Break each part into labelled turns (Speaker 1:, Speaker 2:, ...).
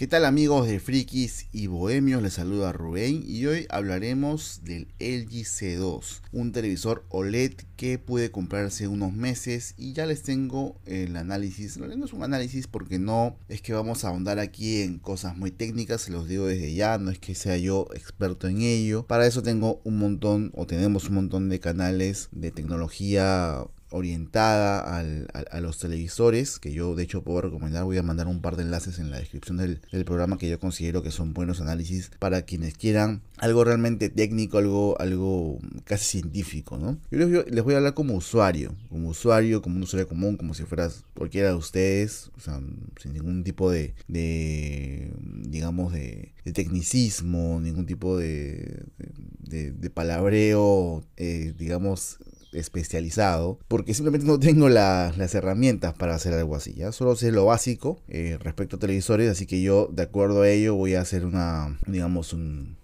Speaker 1: ¿Qué tal amigos de Frikis y Bohemios? Les saluda Rubén y hoy hablaremos del LG C2, un televisor OLED que pude comprarse unos meses y ya les tengo el análisis. No es un análisis porque no es que vamos a ahondar aquí en cosas muy técnicas, se los digo desde ya, no es que sea yo experto en ello. Para eso tengo un montón o tenemos un montón de canales de tecnología orientada a los televisores, que yo de hecho puedo recomendar, voy a mandar un par de enlaces en la descripción del, programa que yo considero que son buenos análisis para quienes quieran algo realmente técnico, algo, algo casi científico, ¿no? Yo les, voy a hablar como usuario, como usuario, como un usuario común, como si fueras cualquiera de ustedes, o sea, sin ningún tipo de, digamos, de, tecnicismo, ningún tipo de, de, palabreo, eh, digamos, especializado porque simplemente no tengo las herramientas para hacer algo así. ¿ya? Solo sé lo básico eh, respecto a televisores, así que yo de acuerdo a ello voy a hacer una, digamos,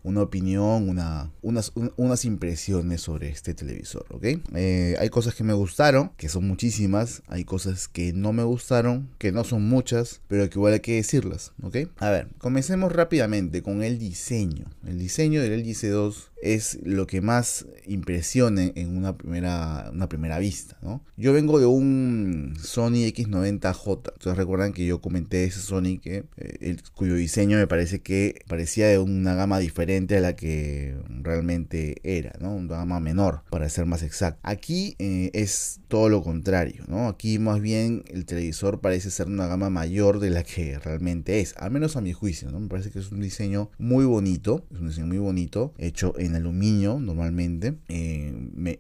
Speaker 1: una opinión, una, unas, unas impresiones sobre este televisor. ¿ok? Eh, hay cosas que me gustaron, que son muchísimas, hay cosas que no me gustaron, que no son muchas, pero que igual hay que decirlas. ¿ok? A ver, comencemos rápidamente con el diseño. El diseño del LG C2 es lo que más impresiona en una primera una primera vista. ¿no? Yo vengo de un Sony X90J. Ustedes recuerdan que yo comenté ese Sony que, eh, cuyo diseño me parece que parecía de una gama diferente a la que realmente era, ¿no? una gama menor, para ser más exacto. Aquí eh, es todo lo contrario. ¿no? Aquí más bien el televisor parece ser una gama mayor de la que realmente es, al menos a mi juicio. ¿no? Me parece que es un diseño muy bonito, es un diseño muy bonito, hecho en aluminio normalmente. Eh,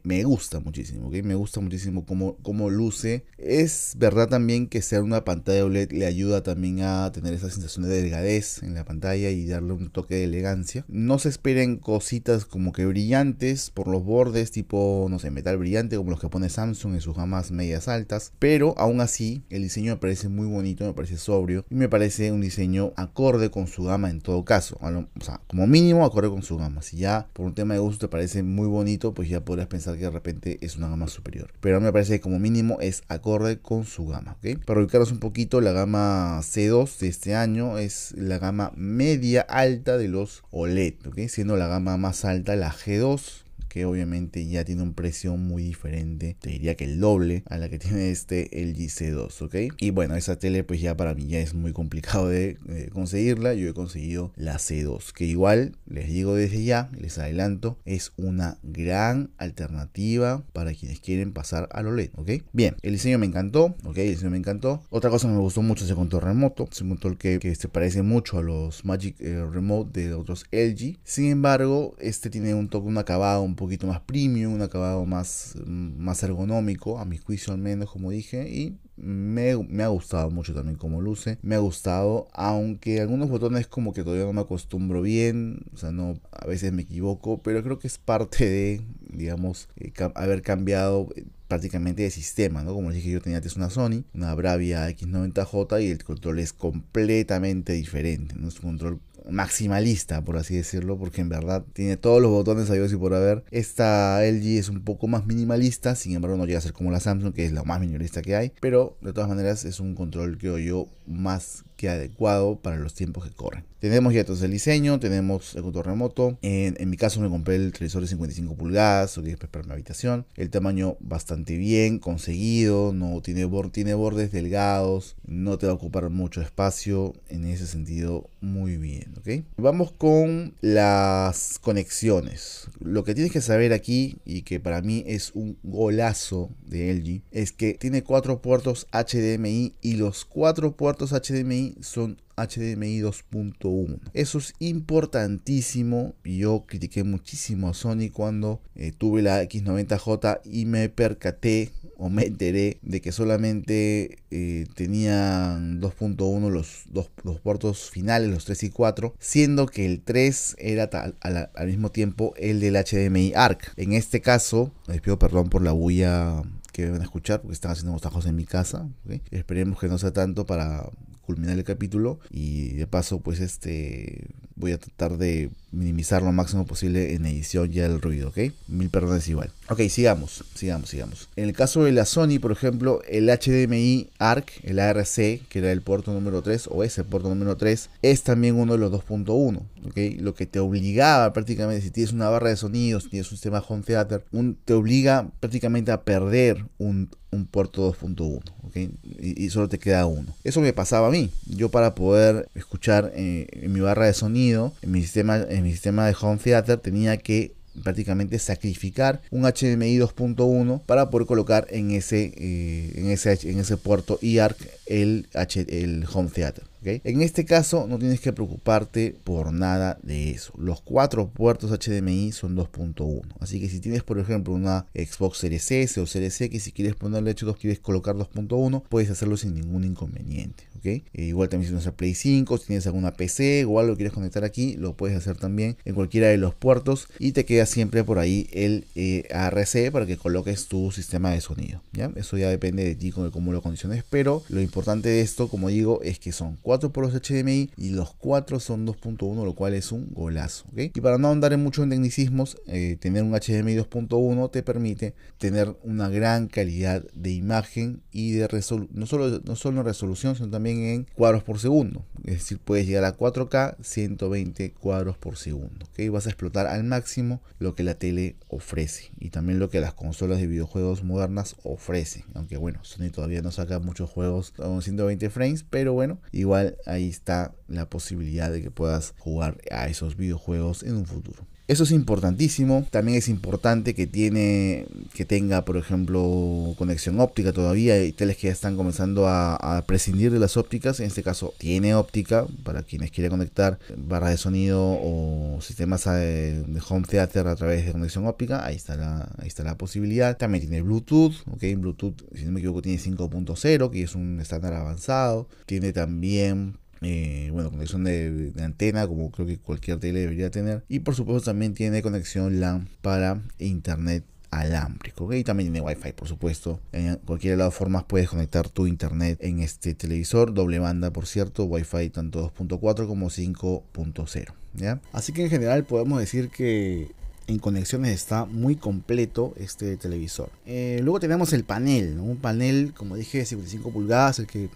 Speaker 1: me gusta muchísimo, ¿ok? Me gusta muchísimo cómo, cómo luce. Es verdad también que ser una pantalla OLED le ayuda también a tener esa sensación de delgadez en la pantalla y darle un toque de elegancia. No se esperen cositas como que brillantes por los bordes, tipo, no sé, metal brillante como los que pone Samsung en sus gamas medias altas. Pero aún así, el diseño me parece muy bonito, me parece sobrio y me parece un diseño acorde con su gama en todo caso. O sea, como mínimo acorde con su gama. Si ya por un tema de gusto te parece muy bonito, pues ya podrías pensar que de repente es una gama superior. Pero me parece que como mínimo es acorde con su gama. Para ubicarnos un poquito, la gama C2 de este año es la gama media alta de los OLED, ¿okay? siendo la gama más alta la G2 que obviamente ya tiene un precio muy diferente, te diría que el doble a la que tiene este el GC2, ¿ok? Y bueno, esa tele pues ya para mí ya es muy complicado de, conseguirla, yo he conseguido la C2, que igual les digo desde ya, les adelanto, es una gran alternativa para quienes quieren pasar al OLED, ¿ok? Bien, el diseño me encantó, ¿ok? El diseño me encantó. Otra cosa que me gustó mucho es el control remoto, es un control que, se parece mucho a los Magic eh, Remote de otros LG, sin embargo, este tiene un toque, un acabado un poco poquito más premium, un acabado más, más ergonómico, a mi juicio al menos, como dije, y me, ha gustado mucho también como luce. Me ha gustado, aunque algunos botones como que todavía no me acostumbro bien, o sea, no, a veces me equivoco, pero creo que es parte de, digamos, eh, haber cambiado eh, prácticamente de sistema, ¿no? Como les dije, yo tenía antes una Sony, una Bravia X90J y el control es completamente diferente, ¿no? Es un control maximalista, por así decirlo, porque en verdad tiene todos los botones a y por haber. Esta LG es un poco más minimalista, sin embargo no llega a ser como la Samsung, que es la más minimalista que hay, pero de todas maneras es un control que yo más que adecuado para los tiempos que corren. Tenemos ya entonces el diseño, tenemos el control remoto. En, mi caso me compré el televisor de 55 pulgadas, o para mi habitación. El tamaño bastante bien conseguido, no tiene, tiene bordes delgados, no te va a ocupar mucho espacio. En ese sentido, muy bien, ¿ok? Vamos con las conexiones. Lo que tienes que saber aquí, y que para mí es un golazo de LG, es que tiene cuatro puertos HDMI y los cuatro puertos HDMI son HDMI 2.1. Eso es importantísimo. Yo critiqué muchísimo a Sony cuando eh, tuve la X90J y me percaté o me enteré de que solamente eh, tenían 2.1 los dos los puertos finales, los 3 y 4, siendo que el 3 era al, mismo tiempo el del HDMI ARC. En este caso, les pido perdón por la bulla que van a escuchar porque están haciendo unos en mi casa. Esperemos que no sea tanto para culminar el capítulo y de paso pues este voy a tratar de minimizar lo máximo posible en edición ya el ruido, ¿ok? Mil perdones igual. Ok, sigamos, sigamos, sigamos. En el caso de la Sony, por ejemplo, el HDMI ARC, el ARC, que era el puerto número 3, o ese puerto número 3, es también uno de los 2.1, ¿ok? Lo que te obligaba prácticamente, si tienes una barra de sonidos, si tienes un sistema home theater, te obliga prácticamente a perder un, puerto 2.1, ¿ok? Y, solo te queda uno. Eso me pasaba a mí. Yo para poder escuchar eh, en mi barra de sonido, en mi sistema, en mi sistema de home theater, tenía que prácticamente sacrificar un HDMI 2.1 para poder colocar en ese, eh, en ese, en ese puerto eARC el, el home theater. En este caso no tienes que preocuparte por nada de eso. Los cuatro puertos HDMI son 2.1. Así que si tienes por ejemplo una Xbox Series S o Series X, si quieres ponerle hecho 2, quieres colocar 2.1, puedes hacerlo sin ningún inconveniente. Eh, igual también si tienes Play 5, si tienes alguna PC o algo quieres conectar aquí, lo puedes hacer también en cualquiera de los puertos y te queda siempre por ahí el eh, ARC para que coloques tu sistema de sonido. Eso ya depende de ti de cómo lo condiciones, pero lo importante de esto, como digo, es que son 4 por los HDMI y los 4 son 2.1, lo cual es un golazo. Y para no andar en mucho en tecnicismos, eh, tener un HDMI 2.1 te permite tener una gran calidad de imagen y de resolución, no solo, no solo resolución, sino también en cuadros por segundo. Es decir, puedes llegar a 4K 120 cuadros por segundo. ¿okay? Vas a explotar al máximo lo que la tele ofrece y también lo que las consolas de videojuegos modernas ofrecen. Aunque bueno, Sony todavía no saca muchos juegos con 120 frames, pero bueno, igual ahí está la posibilidad de que puedas jugar a esos videojuegos en un futuro. Eso es importantísimo. También es importante que tiene que tenga, por ejemplo, conexión óptica todavía. Hay teles que ya están comenzando a, prescindir de las ópticas. En este caso tiene óptica para quienes quieren conectar barras de sonido o sistemas de, home theater a través de conexión óptica. Ahí está la, ahí está la posibilidad. También tiene Bluetooth. Ok, Bluetooth, si no me equivoco, tiene 5.0, que es un estándar avanzado. Tiene también eh, bueno, conexión de, antena, como creo que cualquier tele debería tener. Y por supuesto también tiene conexión LAN para internet alámbrico. Y también tiene Wi-Fi, por supuesto. En cualquiera de las formas puedes conectar tu internet en este televisor. Doble banda, por cierto. Wi-Fi tanto 2.4 como 5.0. ¿ya? Así que en general podemos decir que en conexiones está muy completo este televisor. Eh, luego tenemos el panel, un panel como dije de 55 pulgadas, el que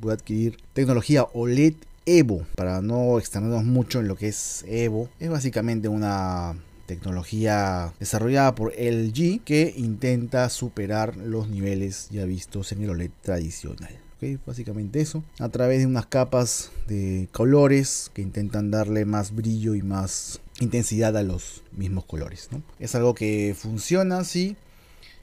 Speaker 1: puede adquirir tecnología OLED Evo. Para no extendernos mucho en lo que es Evo, es básicamente una tecnología desarrollada por LG que intenta superar los niveles ya vistos en el OLED tradicional. Básicamente eso, a través de unas capas de colores que intentan darle más brillo y más intensidad a los mismos colores. Es algo que funciona, sí.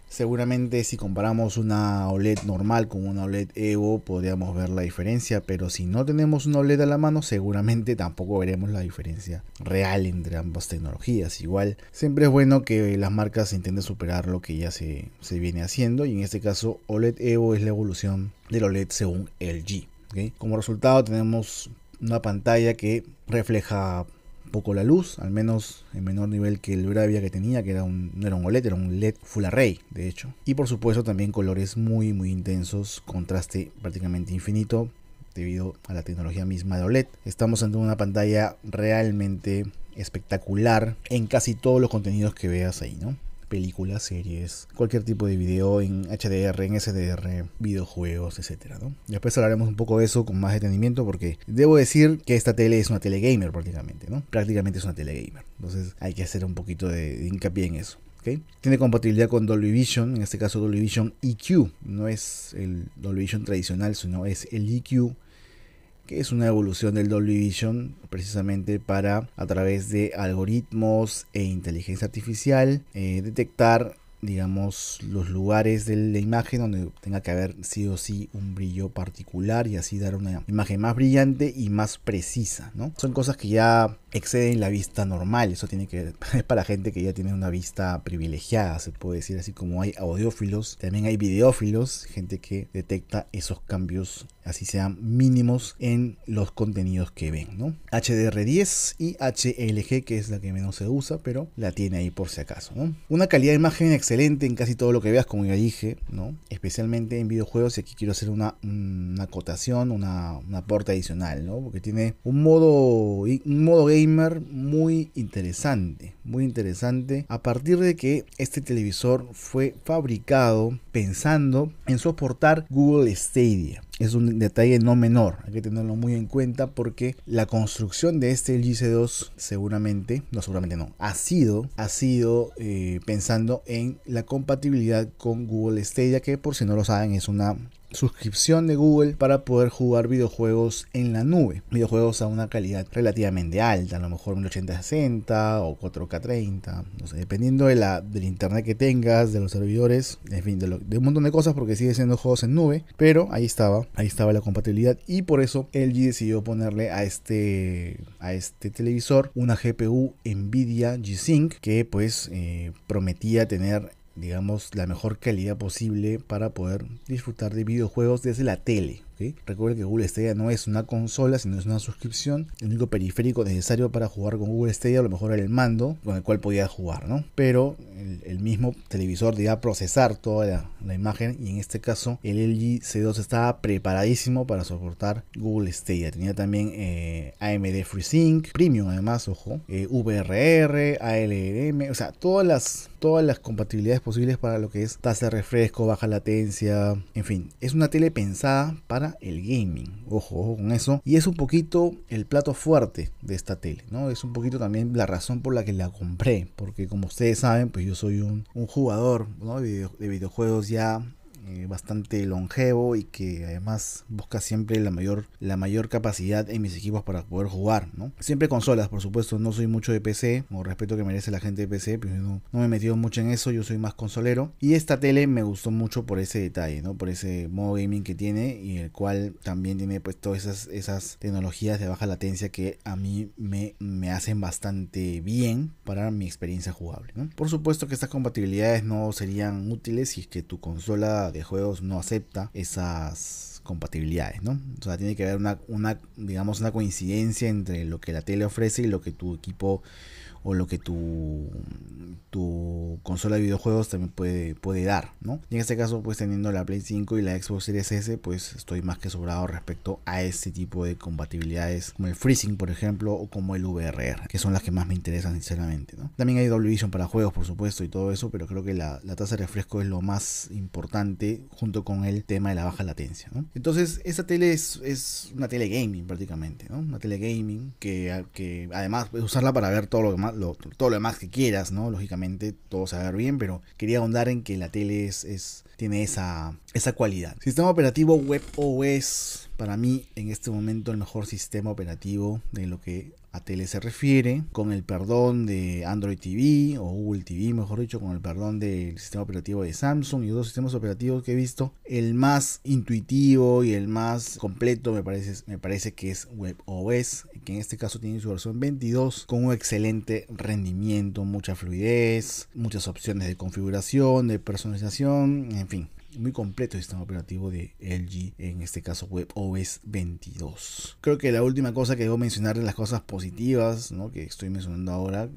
Speaker 1: Seguramente si comparamos una OLED normal con una OLED Evo podríamos ver la diferencia, pero si no tenemos una OLED a la mano seguramente tampoco veremos la diferencia real entre ambas tecnologías. Igual siempre es bueno que las marcas intenten superar lo que ya se, se viene haciendo y en este caso OLED Evo es la evolución del OLED según LG. Como resultado tenemos una pantalla que refleja poco la luz, al menos en menor nivel que el Bravia que tenía, que era un, no era un OLED, era un LED Full Array, de hecho. Y por supuesto también colores muy muy intensos, contraste prácticamente infinito debido a la tecnología misma de OLED. Estamos ante una pantalla realmente espectacular en casi todos los contenidos que veas ahí, ¿no? Películas, series, cualquier tipo de video en HDR, en SDR, videojuegos, etcétera, ¿no? Después hablaremos un poco de eso con más detenimiento porque debo decir que esta tele es una tele gamer prácticamente, ¿no? Prácticamente es una tele gamer. Entonces hay que hacer un poquito de, hincapié en eso. ¿Okay? Tiene compatibilidad con Dolby Vision, en este caso Dolby Vision EQ, no es el Dolby Vision tradicional, sino es el EQ que es una evolución del Dolby Vision precisamente para a través de algoritmos e inteligencia artificial eh, detectar digamos, los lugares de la imagen donde tenga que haber sí o sí un brillo particular y así dar una imagen más brillante y más precisa, ¿no? Son cosas que ya exceden la vista normal, eso tiene que es para gente que ya tiene una vista privilegiada, se puede decir así como hay audiófilos, también hay videófilos, gente que detecta esos cambios así sean mínimos en los contenidos que ven, ¿no? HDR10 y HLG que es la que menos se usa, pero la tiene ahí por si acaso. Una calidad de imagen excelente en casi todo lo que veas, como ya dije, ¿no? Especialmente en videojuegos, y aquí quiero hacer una, una acotación, una, una aporte adicional, ¿no? Porque tiene un modo, un modo gamer muy interesante, muy interesante a partir de que este televisor fue fabricado pensando en soportar Google Stadia. Es un detalle no menor, hay que tenerlo muy en cuenta porque la construcción de este LG C2 seguramente, no seguramente no, ha sido, ha sido eh, pensando en la compatibilidad con Google Stadia, que por si no lo saben es una suscripción de Google para poder jugar videojuegos en la nube. Videojuegos a una calidad relativamente alta, a lo mejor 1080-60 o 4K30, no sé, dependiendo de la, del internet que tengas, de los servidores, en fin, de, de, un montón de cosas porque sigue siendo juegos en nube, pero ahí estaba, ahí estaba la compatibilidad y por eso LG decidió ponerle a este, a este televisor una GPU Nvidia G-Sync que pues eh, prometía tener digamos, la mejor calidad posible para poder disfrutar de videojuegos desde la tele. Recuerden que Google Stadia no es una consola, sino es una suscripción. El único periférico necesario para jugar con Google Stadia a lo mejor era el mando con el cual podía jugar, ¿no? Pero el, mismo televisor debía procesar toda la, imagen y en este caso el LG C2 estaba preparadísimo para soportar Google Stadia. Tenía también eh, AMD FreeSync, Premium además, ojo, eh, VRR, ALM, o sea, todas las, todas las compatibilidades posibles para lo que es tasa de refresco, baja latencia, en fin, es una tele pensada para el gaming. Ojo, ojo con eso. Y es un poquito el plato fuerte de esta tele, ¿no? Es un poquito también la razón por la que la compré. Porque como ustedes saben, pues yo soy un, jugador de videojuegos ya eh, bastante longevo y que además busca siempre la mayor, la mayor capacidad en mis equipos para poder jugar, ¿no? Siempre consolas, por supuesto, no soy mucho de PC, o respeto que merece la gente de PC, pero no, no me he metido mucho en eso, yo soy más consolero. Y esta tele me gustó mucho por ese detalle, ¿no? Por ese modo gaming que tiene y el cual también tiene pues todas esas, esas tecnologías de baja latencia que a mí me, me hacen bastante bien para mi experiencia jugable. Por supuesto que estas compatibilidades no serían útiles si es que tu consola de juegos no acepta esas compatibilidades, ¿no? O sea, tiene que haber una, digamos, una coincidencia entre lo que la tele ofrece y lo que tu equipo o lo que tu, tu consola de videojuegos también puede, puede dar, ¿no? Y en este caso, pues teniendo la Play 5 y la Xbox Series S, pues estoy más que sobrado respecto a este tipo de compatibilidades, como el FreeSync, por ejemplo, o como el VRR, que son las que más me interesan sinceramente, ¿no? También hay Dolby Vision para juegos, por supuesto, y todo eso, pero creo que la, tasa de refresco es lo más importante junto con el tema de la baja latencia. Entonces, esta tele es, es una tele gaming prácticamente. Una tele gaming que, que además puedes usarla para ver todo lo demás todo lo demás que quieras, ¿no? Lógicamente todo se va a ver bien, pero quería ahondar en que la tele es, tiene esa, esa cualidad. Sistema operativo WebOS, para mí en este momento el mejor sistema operativo de lo que a tele se refiere, con el perdón de Android TV o Google TV, mejor dicho, con el perdón del sistema operativo de Samsung y otros sistemas operativos que he visto, el más intuitivo y el más completo me parece, me parece que es WebOS, que en este caso tiene su versión 22 con un excelente rendimiento, mucha fluidez, muchas opciones de configuración, de personalización, en fin, muy completo el sistema operativo de LG, en este caso WebOS 22. Creo que la última cosa que debo mencionar de las cosas positivas ¿no? que estoy mencionando ahora,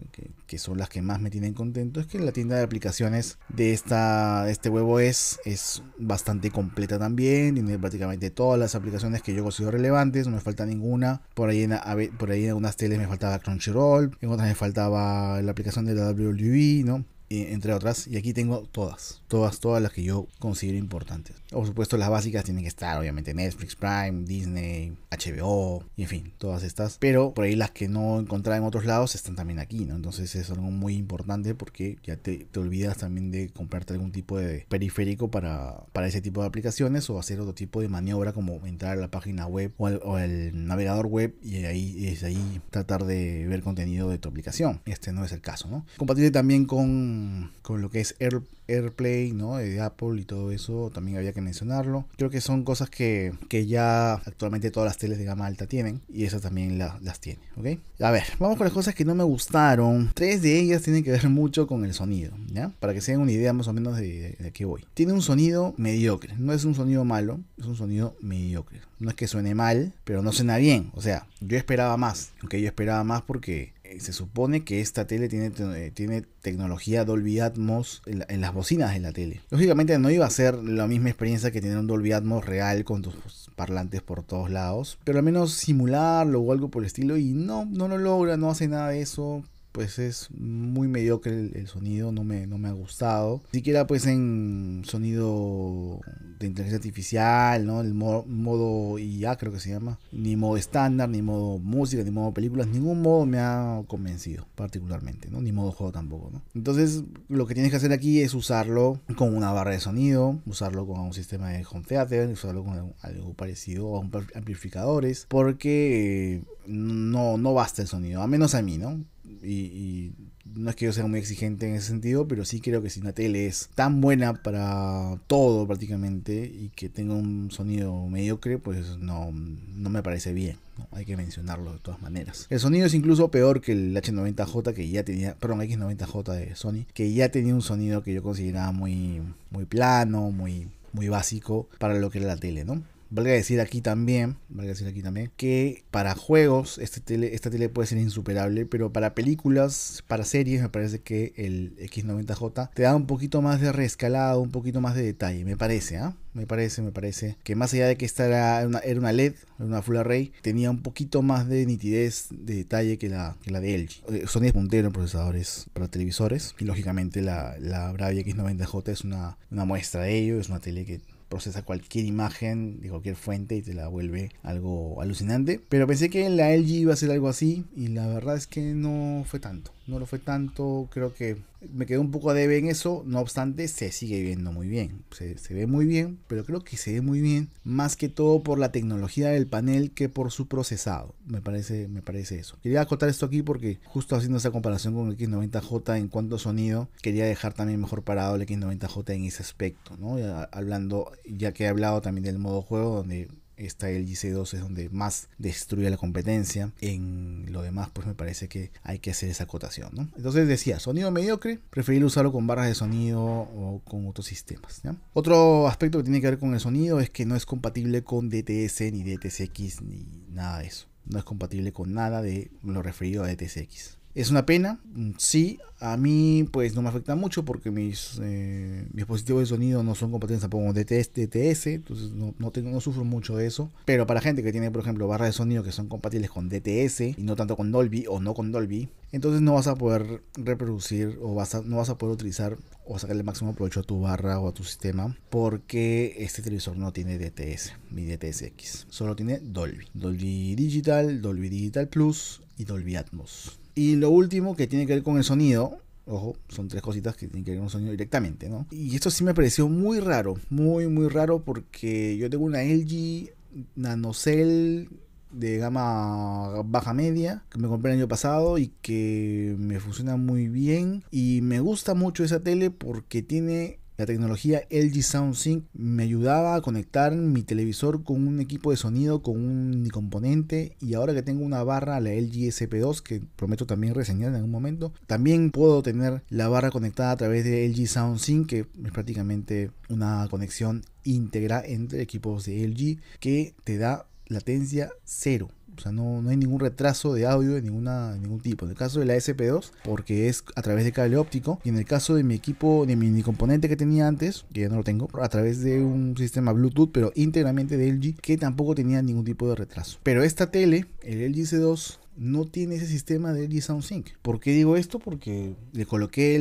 Speaker 1: que, son las que más me tienen contento, es que la tienda de aplicaciones de, esta, de este WebOS es bastante completa también, tiene prácticamente todas las aplicaciones que yo considero relevantes, no me falta ninguna. Por ahí en, por ahí en algunas teles me faltaba Crunchyroll, en otras me faltaba la aplicación de la WLV, ¿no? Entre otras, y aquí tengo todas, todas, todas las que yo considero importantes. Por supuesto, las básicas tienen que estar, obviamente, Netflix, Prime, Disney, HBO, y en fin, todas estas. Pero por ahí las que no encontraba en otros lados están también aquí, ¿no? Entonces es algo muy importante porque ya te, te olvidas también de comprarte algún tipo de periférico para, para ese tipo de aplicaciones o hacer otro tipo de maniobra como entrar a la página web o el, navegador web y ahí, es ahí tratar de ver contenido de tu aplicación. Este no es el caso, ¿no? Compatible también con con, lo que es Air, AirPlay, ¿no? De Apple y todo eso, también había que mencionarlo. Creo que son cosas que, que ya actualmente todas las teles de gama alta tienen y esas también las tiene, ¿ok? A ver, vamos con las cosas que no me gustaron. Tres de ellas tienen que ver mucho con el sonido, ¿ya? Para que se den una idea más o menos de, de, qué voy. Tiene un sonido mediocre, no es un sonido malo, es un sonido mediocre. No es que suene mal, pero no suena bien. O sea, yo esperaba más, aunque yo esperaba más porque se supone que esta tele tiene, eh, tiene tecnología Dolby Atmos en, las bocinas de la tele. Lógicamente no iba a ser la misma experiencia que tener un Dolby Atmos real con tus parlantes por todos lados, pero al menos simularlo o algo por el estilo y no, no lo logra, no hace nada de eso pues es muy mediocre el, sonido, no me, no me ha gustado. Ni siquiera pues en sonido de inteligencia artificial, ¿no? El modo IA creo que se llama. Ni modo estándar, ni modo música, ni modo películas. Ningún modo me ha convencido particularmente, ¿no? Ni modo juego tampoco, ¿no? Entonces lo que tienes que hacer aquí es usarlo con una barra de sonido, usarlo con un sistema de home theater, usarlo con algo parecido a amplificadores, porque no, no basta el sonido, a menos a mí, ¿no? Y, no es que yo sea muy exigente en ese sentido, pero sí creo que si una tele es tan buena para todo prácticamente y que tenga un sonido mediocre, pues no, no me parece bien. Hay que mencionarlo de todas maneras. El sonido es incluso peor que el H90J que ya tenía, perdón, X90J de Sony, que ya tenía un sonido que yo consideraba muy, muy plano, muy, muy básico para lo que era la tele, ¿no? Valga decir aquí también, valga decir aquí también, que para juegos este tele, esta tele puede ser insuperable, pero para películas, para series, me parece que el X90J te da un poquito más de reescalado, un poquito más de detalle, me parece, ¿ah? Me parece, me parece que más allá de que esta era una, era una LED, una Full Array, tenía un poquito más de nitidez, de detalle que la, que la de LG. Eh, Sony es puntero en procesadores para televisores y lógicamente la, la Bravia X90J es una, una muestra de ello, es una tele que procesa cualquier imagen de cualquier fuente y te la vuelve algo alucinante. Pero pensé que la LG iba a ser algo así y la verdad es que no fue tanto. No lo fue tanto, creo que me quedó un poco a debe en eso, no obstante se sigue viendo muy bien, se, ve muy bien, pero creo que se ve muy bien más que todo por la tecnología del panel que por su procesado, me parece, me parece eso. Quería acotar esto aquí porque justo haciendo esa comparación con el X90J en cuanto sonido, quería dejar también mejor parado el X90J en ese aspecto, ¿no? hablando, ya que he hablado también del modo juego donde esta el GC2 es donde más destruye la competencia. En lo demás, pues me parece que hay que hacer esa acotación. ¿no? Entonces decía, sonido mediocre, preferir usarlo con barras de sonido o con otros sistemas. Otro aspecto que tiene que ver con el sonido es que no es compatible con DTS ni DTSX ni nada de eso. No es compatible con nada de lo referido a DTSX. Es una pena, mm, sí, a mí pues no me afecta mucho porque mis, eh, dispositivos de sonido no son compatibles tampoco con DTS, DTS entonces no, tengo, no sufro mucho de eso. Pero para gente que tiene por ejemplo barras de sonido que son compatibles con DTS y no tanto con Dolby o no con Dolby, entonces no vas a poder reproducir o no vas a poder utilizar o sacarle el máximo provecho a tu barra o a tu sistema porque este televisor no tiene DTS ni DTSX, solo tiene Dolby. Dolby Digital, Dolby Digital Plus y Dolby Atmos. Y lo último que tiene que ver con el sonido, ojo, son tres cositas que tienen que ver con el sonido directamente, ¿no? Y esto sí me pareció muy raro, muy, muy raro porque yo tengo una LG NanoCell de gama baja media que me compré el año pasado y que me funciona muy bien y me gusta mucho esa tele porque tiene la tecnología LG SoundSync me ayudaba a conectar mi televisor con un equipo de sonido, con un componente y ahora que tengo una barra, la LG SP2, que prometo también reseñar en algún momento, también puedo tener la barra conectada a través de LG SoundSync, que es prácticamente una conexión íntegra entre equipos de LG que te da latencia cero. O sea, no, no hay ningún retraso de audio de ninguna, ningún tipo. En el caso de la SP2, porque es a través de cable óptico. Y en el caso de mi equipo, de mi, componente que tenía antes, que ya no lo tengo, a través de un sistema Bluetooth, pero íntegramente de LG, que tampoco tenía ningún tipo de retraso. Pero esta tele, el LG C2, no tiene ese sistema de LG SoundSync. ¿Por qué digo esto? Porque le coloqué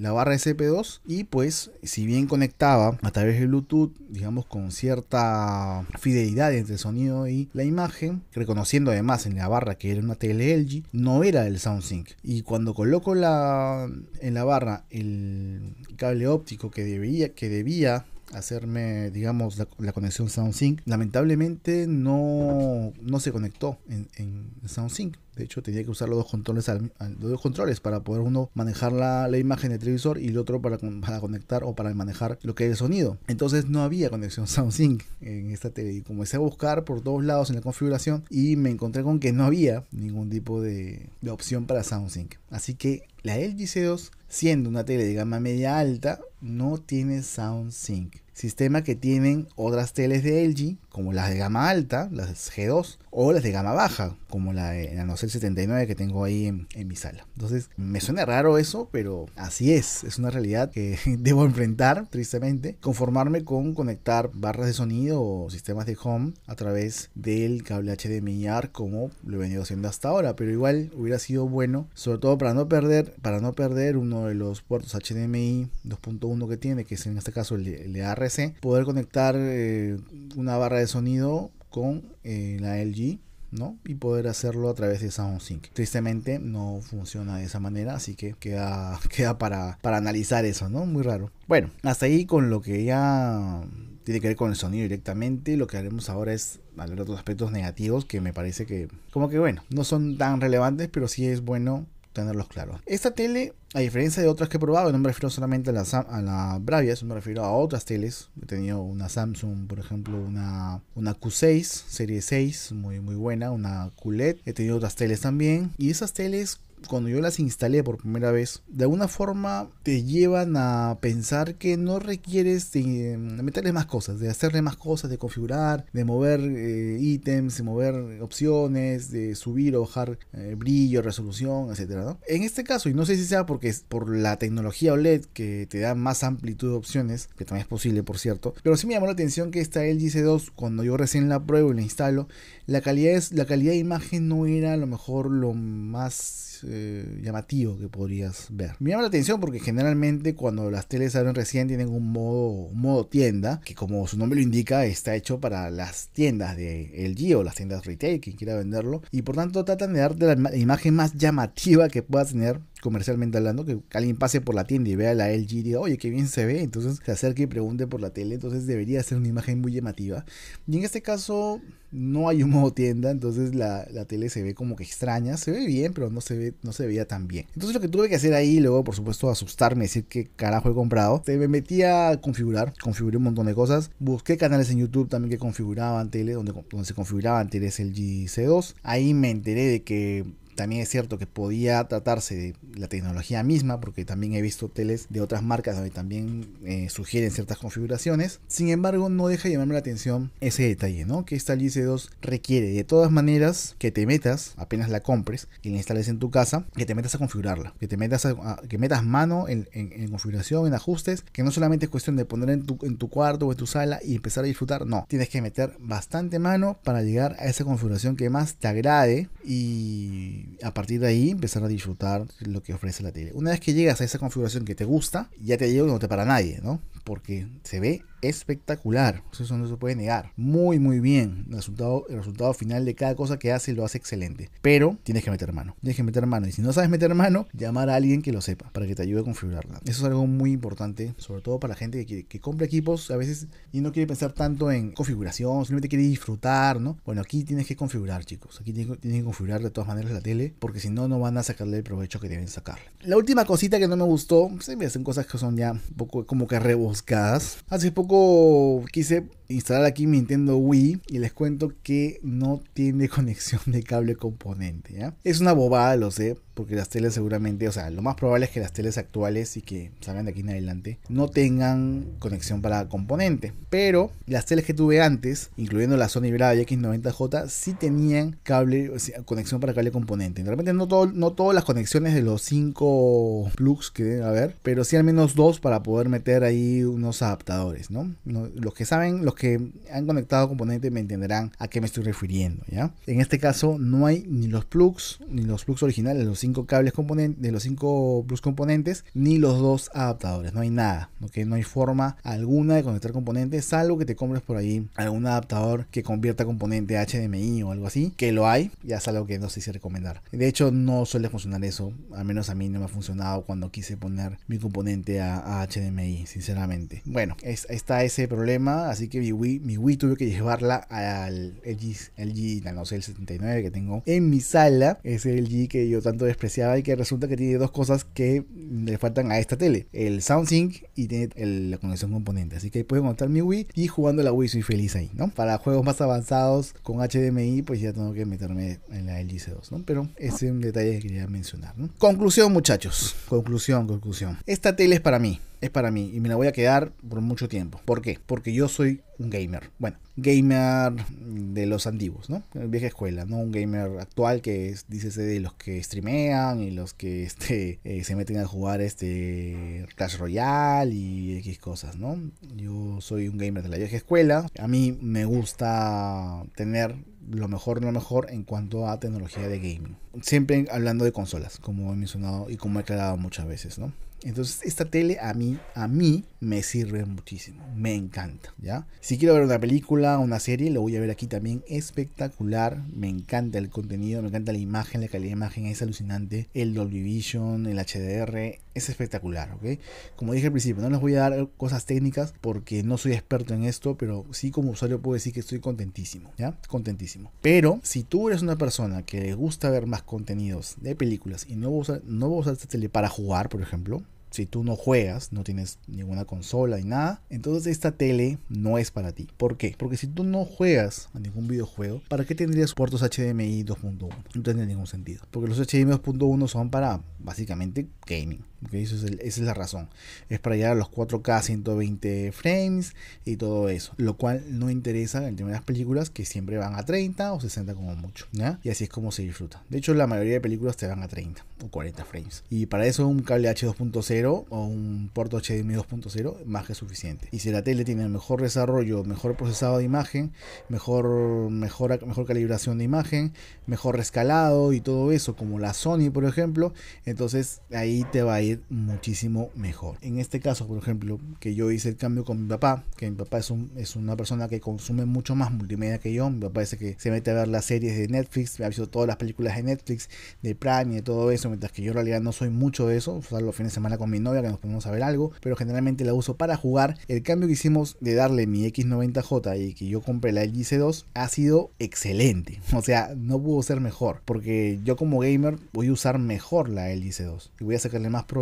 Speaker 1: la barra SP2 y pues si bien conectaba a través de Bluetooth, digamos con cierta fidelidad entre el sonido y la imagen, reconociendo además en la barra que era una tele LG, no era el SoundSync. Y cuando coloco en la barra el cable óptico que debía, que debía hacerme, digamos, la, conexión SoundSync. Lamentablemente no, no se conectó en, en SoundSync. De hecho, tenía que usar los dos controles, los dos controles para poder uno manejar la, imagen del televisor y el otro para, para, conectar o para manejar lo que es el sonido. Entonces no había conexión SoundSync en esta tele. Y comencé a buscar por todos lados en la configuración y me encontré con que no había ningún tipo de, de opción para SoundSync. Así que la LG C2, siendo una tele de gama media alta, no tiene SoundSync sistema que tienen otras teles de LG, como las de gama alta, las G2, o las de gama baja, como la de Nanocell 79 que tengo ahí en, mi sala. Entonces, me suena raro eso, pero así es, es una realidad que debo enfrentar, tristemente, conformarme con conectar barras de sonido o sistemas de home a través del cable HDMI ARC como lo he venido haciendo hasta ahora, pero igual hubiera sido bueno, sobre todo para no perder, para no perder uno de los puertos HDMI 2.1 que tiene, que es en este caso el ARC, poder conectar eh, una barra de sonido con eh, la LG ¿no? Y poder hacerlo a través de SoundSync. Tristemente no funciona de esa manera, así que queda, queda para, para analizar eso, ¿no? Muy raro. Bueno, hasta ahí con lo que ya tiene que ver con el sonido directamente. Lo que haremos ahora es hablar de otros aspectos negativos que me parece que, como que bueno, no son tan relevantes, pero sí es bueno tenerlos claros. Esta tele, a diferencia de otras que he probado, no me refiero solamente a la, a la Bravia, me refiero a otras teles. He tenido una Samsung, por ejemplo, una, una Q6, serie 6, muy, muy buena, una QLED. He tenido otras teles también. Y esas teles cuando yo las instalé por primera vez, de alguna forma te llevan a pensar que no requieres de, meterle más cosas, de hacerle más cosas, de configurar, de mover eh, ítems, de mover opciones, de subir o bajar eh, brillo, resolución, etcétera. En este caso, y no sé si sea porque es por la tecnología OLED que te da más amplitud de opciones, que también es posible, por cierto, pero sí me llamó la atención que esta LG C2, cuando yo recién la pruebo y la instalo, la calidad, la calidad de imagen no era a lo mejor lo más eh, llamativo que podrías ver. Me llama la atención porque generalmente cuando las teles salen recién tienen un modo, modo tienda, que como su nombre lo indica, está hecho para las tiendas de LG o las tiendas retail, quien quiera venderlo, y por tanto tratan de darte la imagen más llamativa que puedas tener comercialmente hablando, que alguien pase por la tienda y vea la LG y diga, oye, qué bien se ve, entonces se acerque y pregunte por la tele, entonces debería ser una imagen muy llamativa. Y en este caso no hay un modo tienda, entonces la, la, tele se ve como que extraña, se ve bien, pero no se ve, no se veía tan bien. Entonces lo que tuve que hacer ahí, luego por supuesto asustarme, decir qué carajo he comprado, me metí a configurar, configuré un montón de cosas, busqué canales en YouTube también que configuraban tele, donde, donde se configuraban teles LG C2, ahí me enteré de que también es cierto que podía tratarse de la tecnología misma, porque también he visto teles de otras marcas donde también eh, sugieren ciertas configuraciones. Sin embargo, no deja de llamarme la atención ese detalle, ¿no? Que esta GC2 requiere de todas maneras que te metas, apenas la compres y la instales en tu casa, que te metas a configurarla, que te metas a, que metas mano en, configuración, en ajustes, que no solamente es cuestión de poner en tu, en tu cuarto o en tu sala y empezar a disfrutar, no, tienes que meter bastante mano para llegar a esa configuración que más te agrade y a partir de ahí empezar a disfrutar lo que ofrece la tele. Una vez que llegas a esa configuración que te gusta, ya te digo que no te para nadie, ¿no? Porque se ve espectacular. Eso no se puede negar. Muy, muy bien. El resultado, el resultado final de cada cosa que hace lo hace excelente. Pero tienes que meter mano. Tienes que meter mano. Y si no sabes meter mano, llamar a alguien que lo sepa para que te ayude a configurarla. Eso es algo muy importante, sobre todo para la gente que, que compra equipos a veces y no quiere pensar tanto en configuración, simplemente quiere disfrutar, ¿no? Bueno, aquí tienes que configurar, chicos. Aquí tienes, que configurar de todas maneras la tele, porque si no, no van a sacarle el provecho que deben sacarle. La última cosita que no me gustó, se me hacen cosas que son ya un poco como que rebuscadas. Hace poco quise instalar aquí mi Nintendo Wii y les cuento que no tiene conexión de cable componente. Es una bobada, lo sé, porque las teles seguramente, o sea, lo más probable es que las teles actuales y que salgan de aquí en adelante no tengan conexión para componente. Pero las teles que tuve antes, incluyendo la Sony Bravia X90J, sí tenían cable, conexión para cable componente. De repente no, todo, no todas las conexiones de los 5 plugs que deben haber, pero sí al menos dos para poder meter ahí unos adaptadores, ¿no? Los que saben, los que han conectado componentes me entenderán a qué me estoy refiriendo, ¿ya? En este caso no hay ni los plugs, ni los plugs originales, los cinco cables componentes, de los cinco plugs componentes, ni los dos adaptadores, no hay nada, ¿ok? No hay forma alguna de conectar componentes, salvo que te compres por ahí algún adaptador que convierta componente a HDMI o algo así, que lo hay, ya es algo que no sé si recomendar. De hecho, no suele funcionar eso, al menos a mí no me ha funcionado cuando quise poner mi componente a, HDMI, sinceramente. Bueno, está ese problema, así que mi Wii, mi Wii tuve que llevarla al LG, LG no sé, el 79 que tengo en mi sala. Es el LG que yo tanto despreciaba y que resulta que tiene dos cosas que le faltan a esta tele. El SoundSync y tiene la conexión componente. Así que ahí puedo montar mi Wii y jugando la Wii soy feliz ahí, ¿no? Para juegos más avanzados con HDMI pues ya tengo que meterme en la LG C2, ¿no? Pero ese es un detalle que quería mencionar. Conclusión muchachos. Conclusión, conclusión. Esta tele es para mí
Speaker 2: es para mí y me la voy a quedar por mucho tiempo. ¿Por qué? Porque yo soy un gamer. Bueno, gamer de los antiguos, ¿no? Vieja escuela, no un gamer actual que es, dícese de los que streamean y los que este, eh, se meten a jugar este Clash Royale y X cosas, ¿no? Yo soy un gamer de la vieja escuela. A mí me gusta tener lo mejor, lo mejor en cuanto a tecnología de gaming. Siempre hablando de consolas, como he mencionado y como he aclarado muchas veces, ¿no? Entonces esta tele a mí, a mí me sirve muchísimo, me encanta, ¿ya? Si quiero ver una película, una serie, lo voy a ver aquí también espectacular, me encanta el contenido, me encanta la imagen, la calidad de imagen es alucinante, el Dolby Vision, el HDR, es espectacular, ¿ok? Como dije al principio, no les voy a dar cosas técnicas porque no soy experto en esto, pero sí como usuario puedo decir que estoy contentísimo, ¿ya? Contentísimo. Pero si tú eres una persona que le gusta ver más contenidos de películas y no vas a usar, no esta tele para jugar, por ejemplo, si tú no juegas, no tienes ninguna consola ni nada, entonces esta tele no es para ti. ¿Por qué? Porque si tú no juegas a ningún videojuego, ¿para qué tendrías puertos HDMI 2.1? No tendría ningún sentido. Porque los HDMI 2.1 son para básicamente gaming. Esa es la razón. Es para llegar a los 4K 120 frames y todo eso. Lo cual no interesa en el tema de las películas que siempre van a 30 o 60 como mucho. Y así es como se disfruta. De hecho, la mayoría de películas te van a 30 o 40 frames. Y para eso un cable H2.0 o un puerto HDMI 2.0 más que suficiente. Y si la tele tiene mejor desarrollo, mejor procesado de imagen, mejor, mejor, mejor calibración de imagen, mejor rescalado y todo eso, como la Sony por ejemplo, entonces ahí te va a ir muchísimo mejor. En este caso, por ejemplo, que yo hice el cambio con mi papá, que mi papá es, un, es una persona que consume mucho más multimedia que yo, mi papá dice que se mete a ver las series de Netflix, ha visto todas las películas de Netflix, de Prime y de todo eso, mientras que yo en realidad no soy mucho de eso, o los fines de semana con mi novia que nos ponemos a ver algo, pero generalmente la uso para jugar. El cambio que hicimos de darle mi X90J y que yo compré la LG C2 ha sido excelente, o sea, no pudo ser mejor, porque yo como gamer voy a usar mejor la LG C2 y voy a sacarle más provecho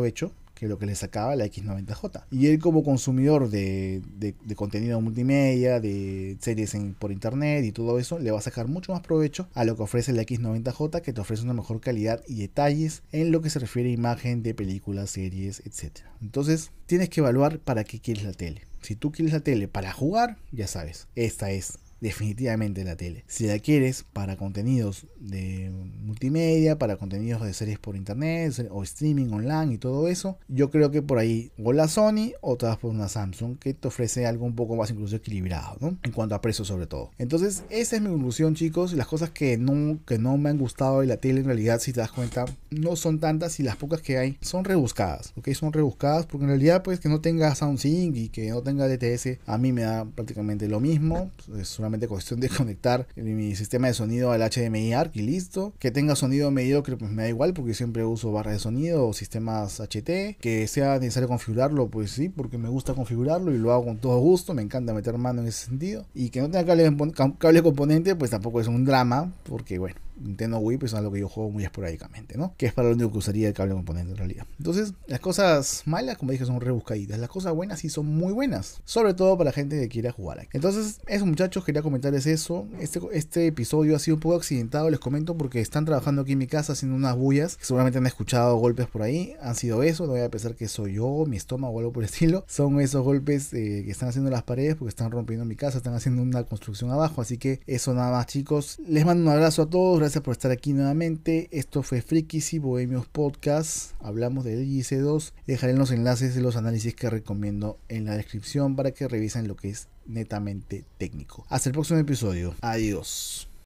Speaker 2: que lo que le sacaba la X90J. Y él como consumidor de, de, contenido multimedia, de series en, por internet y todo eso, le va a sacar mucho más provecho a lo que ofrece la X90J, que te ofrece una mejor calidad y detalles en lo que se refiere a imagen de películas, series, etc. Entonces, tienes que evaluar para qué quieres la tele. Si tú quieres la tele para jugar, ya sabes, esta es definitivamente la tele. Si la quieres para contenidos de multimedia, para contenidos de series por internet o streaming online y todo eso, yo creo que por ahí o la Sony o te por una Samsung que te ofrece algo un poco más incluso equilibrado, ¿no? En cuanto a precio sobre todo. Entonces, esa es mi conclusión, chicos. Las cosas que no, que no me han gustado de la tele en realidad, si te das cuenta, no son tantas y las pocas que hay son rebuscadas, ¿ok? Son rebuscadas porque en realidad, pues que no tenga SoundSync y que no tenga DTS, a mí me da prácticamente lo mismo. Es solamente cuestión de conectar mi sistema de sonido al HDMI ARC y listo. Que tenga sonido mediocre, pues me da igual porque siempre uso barras de sonido o sistemas HT. Que sea necesario configurarlo, pues sí, porque me gusta configurarlo y lo hago con todo gusto. Me encanta meter mano en ese sentido. Y que no tenga cable, cable componente, pues tampoco es un drama, porque bueno, Nintendo Wii pues es algo que yo juego muy esporádicamente, ¿no? Que es para lo único que usaría el cable componente en realidad. Entonces, las cosas malas, como dije, son rebuscaditas. Las cosas buenas sí son muy buenas. Sobre todo para gente que quiera jugar. Entonces, eso muchachos, quería comentarles eso. Este, este episodio ha sido un poco accidentado, les comento, porque están trabajando aquí en mi casa haciendo unas bullas. Seguramente han escuchado golpes por ahí. Han sido eso, no voy a pensar que soy yo, mi estómago o algo por el estilo. Son esos golpes eh, que están haciendo las paredes porque están rompiendo mi casa, están haciendo una construcción abajo. Así que eso nada más chicos. Les mando un abrazo a todos gracias por estar aquí nuevamente. Esto fue Frikis y Bohemios Podcast. Hablamos del IC2. Dejaré los enlaces de los análisis que recomiendo en la descripción para que revisen lo que es netamente técnico. Hasta el próximo episodio. Adiós.